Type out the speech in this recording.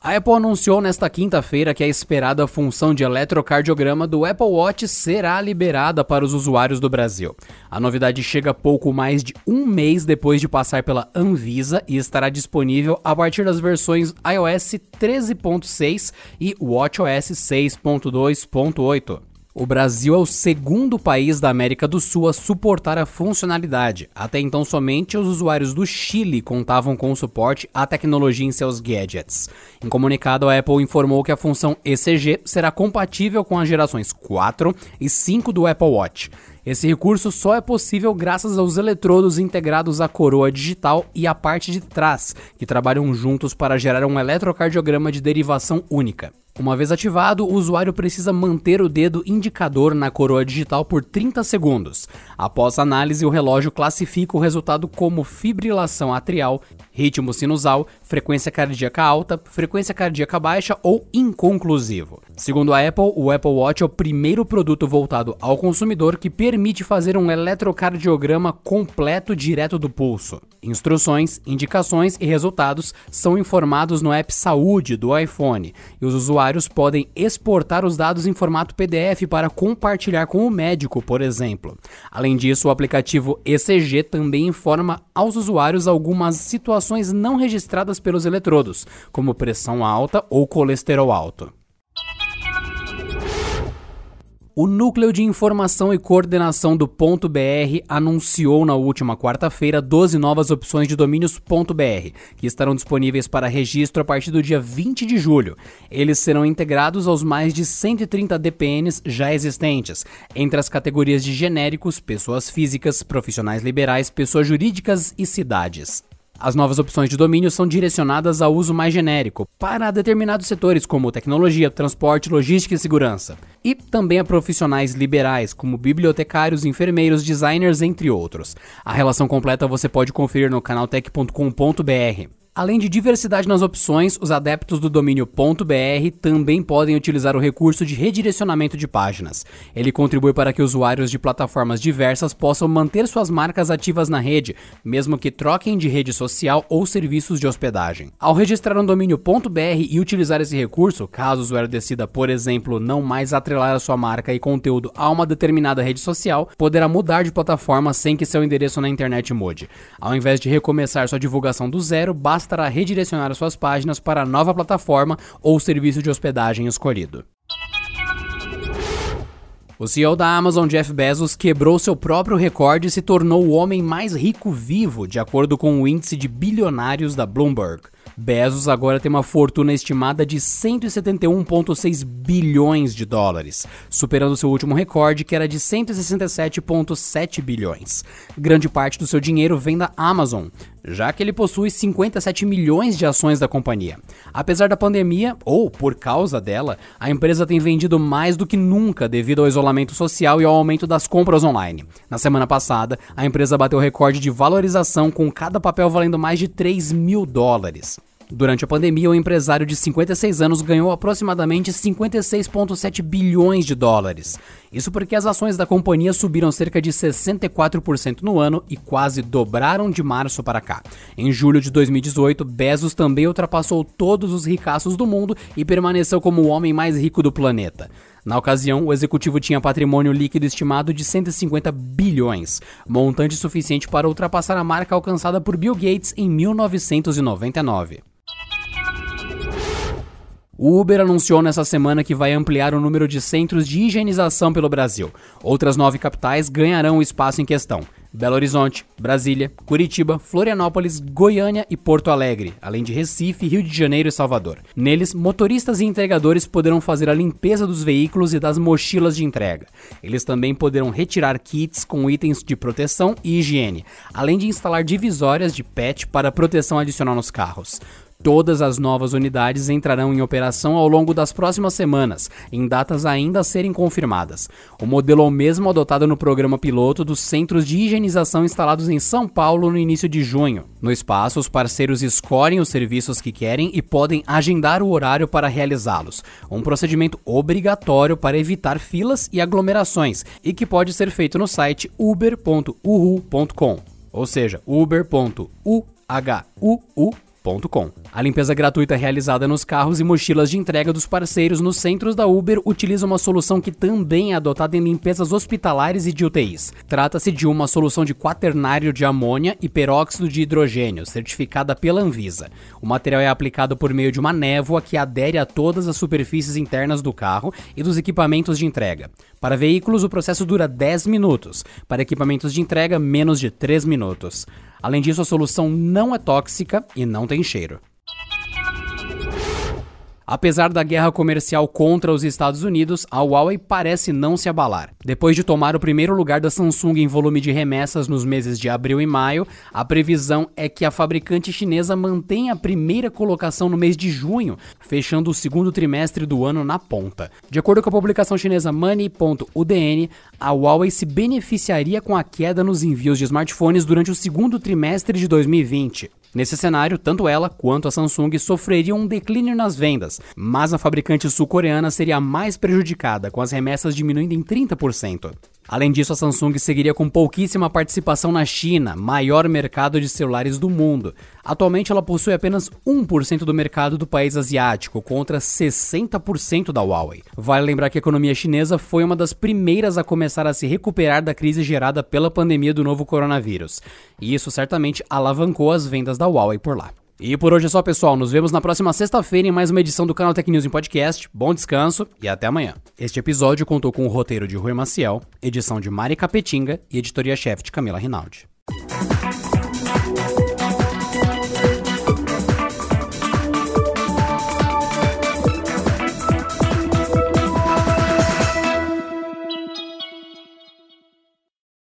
A Apple anunciou nesta quinta-feira que a esperada função de eletrocardiograma do Apple Watch será liberada para os usuários do Brasil. A novidade chega pouco mais de um mês depois de passar pela Anvisa e estará disponível a partir das versões iOS 13.6 e WatchOS 6.2.8. O Brasil é o segundo país da América do Sul a suportar a funcionalidade. Até então, somente os usuários do Chile contavam com o suporte à tecnologia em seus gadgets. Em comunicado, a Apple informou que a função ECG será compatível com as gerações 4 e 5 do Apple Watch. Esse recurso só é possível graças aos eletrodos integrados à coroa digital e à parte de trás, que trabalham juntos para gerar um eletrocardiograma de derivação única. Uma vez ativado, o usuário precisa manter o dedo indicador na coroa digital por 30 segundos. Após análise, o relógio classifica o resultado como fibrilação atrial, ritmo sinusal, frequência cardíaca alta, frequência cardíaca baixa ou inconclusivo. Segundo a Apple, o Apple Watch é o primeiro produto voltado ao consumidor que permite fazer um eletrocardiograma completo direto do pulso. Instruções, indicações e resultados são informados no app Saúde do iPhone e os usuários podem exportar os dados em formato PDF para compartilhar com o médico, por exemplo. Além disso, o aplicativo ECG também informa aos usuários algumas situações não registradas pelos eletrodos, como pressão alta ou colesterol alto. O Núcleo de Informação e Coordenação do Ponto .br anunciou na última quarta-feira 12 novas opções de domínios .br, que estarão disponíveis para registro a partir do dia 20 de julho. Eles serão integrados aos mais de 130 DPNs já existentes, entre as categorias de genéricos, pessoas físicas, profissionais liberais, pessoas jurídicas e cidades. As novas opções de domínio são direcionadas ao uso mais genérico, para determinados setores como tecnologia, transporte, logística e segurança, e também a profissionais liberais, como bibliotecários, enfermeiros, designers, entre outros. A relação completa você pode conferir no canaltech.com.br. Além de diversidade nas opções, os adeptos do domínio .br também podem utilizar o recurso de redirecionamento de páginas. Ele contribui para que usuários de plataformas diversas possam manter suas marcas ativas na rede, mesmo que troquem de rede social ou serviços de hospedagem. Ao registrar um domínio .br e utilizar esse recurso, caso o usuário decida, por exemplo, não mais atrelar a sua marca e conteúdo a uma determinada rede social, poderá mudar de plataforma sem que seu endereço na internet mude. Ao invés de recomeçar sua divulgação do zero, basta bastará redirecionar suas páginas para a nova plataforma ou serviço de hospedagem escolhido. O CEO da Amazon, Jeff Bezos, quebrou seu próprio recorde e se tornou o homem mais rico vivo, de acordo com o índice de bilionários da Bloomberg. Bezos agora tem uma fortuna estimada de 171,6 bilhões de dólares, superando seu último recorde, que era de 167,7 bilhões. Grande parte do seu dinheiro vem da Amazon, já que ele possui 57 milhões de ações da companhia. Apesar da pandemia, ou por causa dela, a empresa tem vendido mais do que nunca devido ao isolamento social e ao aumento das compras online. Na semana passada, a empresa bateu recorde de valorização com cada papel valendo mais de 3 mil dólares. Durante a pandemia, o empresário de 56 anos ganhou aproximadamente 56,7 bilhões de dólares. Isso porque as ações da companhia subiram cerca de 64% no ano e quase dobraram de março para cá. Em julho de 2018, Bezos também ultrapassou todos os ricaços do mundo e permaneceu como o homem mais rico do planeta. Na ocasião, o executivo tinha patrimônio líquido estimado de 150 bilhões, montante suficiente para ultrapassar a marca alcançada por Bill Gates em 1999. O Uber anunciou nessa semana que vai ampliar o número de centros de higienização pelo Brasil. Outras nove capitais ganharão o espaço em questão. Belo Horizonte, Brasília, Curitiba, Florianópolis, Goiânia e Porto Alegre, além de Recife, Rio de Janeiro e Salvador. Neles, motoristas e entregadores poderão fazer a limpeza dos veículos e das mochilas de entrega. Eles também poderão retirar kits com itens de proteção e higiene, além de instalar divisórias de PET para proteção adicional nos carros. Todas as novas unidades entrarão em operação ao longo das próximas semanas, em datas ainda a serem confirmadas. O modelo é o mesmo adotado no programa piloto dos centros de higienização instalados em São Paulo no início de junho. No espaço, os parceiros escolhem os serviços que querem e podem agendar o horário para realizá-los. Um procedimento obrigatório para evitar filas e aglomerações e que pode ser feito no site uber.uhu.com, ou seja, uber.uhu.com a limpeza gratuita realizada nos carros e mochilas de entrega dos parceiros nos centros da Uber utiliza uma solução que também é adotada em limpezas hospitalares e de UTIs. Trata-se de uma solução de quaternário de amônia e peróxido de hidrogênio, certificada pela Anvisa. O material é aplicado por meio de uma névoa que adere a todas as superfícies internas do carro e dos equipamentos de entrega. Para veículos, o processo dura 10 minutos. Para equipamentos de entrega, menos de 3 minutos. Além disso, a solução não é tóxica e não tem cheiro. Apesar da guerra comercial contra os Estados Unidos, a Huawei parece não se abalar. Depois de tomar o primeiro lugar da Samsung em volume de remessas nos meses de abril e maio, a previsão é que a fabricante chinesa mantenha a primeira colocação no mês de junho, fechando o segundo trimestre do ano na ponta. De acordo com a publicação chinesa Money.udn, a Huawei se beneficiaria com a queda nos envios de smartphones durante o segundo trimestre de 2020. Nesse cenário, tanto ela quanto a Samsung sofreriam um declínio nas vendas, mas a fabricante sul-coreana seria mais prejudicada, com as remessas diminuindo em 30%. Além disso, a Samsung seguiria com pouquíssima participação na China, maior mercado de celulares do mundo. Atualmente, ela possui apenas 1% do mercado do país asiático, contra 60% da Huawei. Vale lembrar que a economia chinesa foi uma das primeiras a começar a se recuperar da crise gerada pela pandemia do novo coronavírus, e isso certamente alavancou as vendas da Huawei por lá. E por hoje é só, pessoal. Nos vemos na próxima sexta-feira em mais uma edição do canal Tech News em Podcast. Bom descanso e até amanhã. Este episódio contou com o roteiro de Rui Maciel, edição de Mari Capetinga e editoria-chefe de Camila Rinaldi.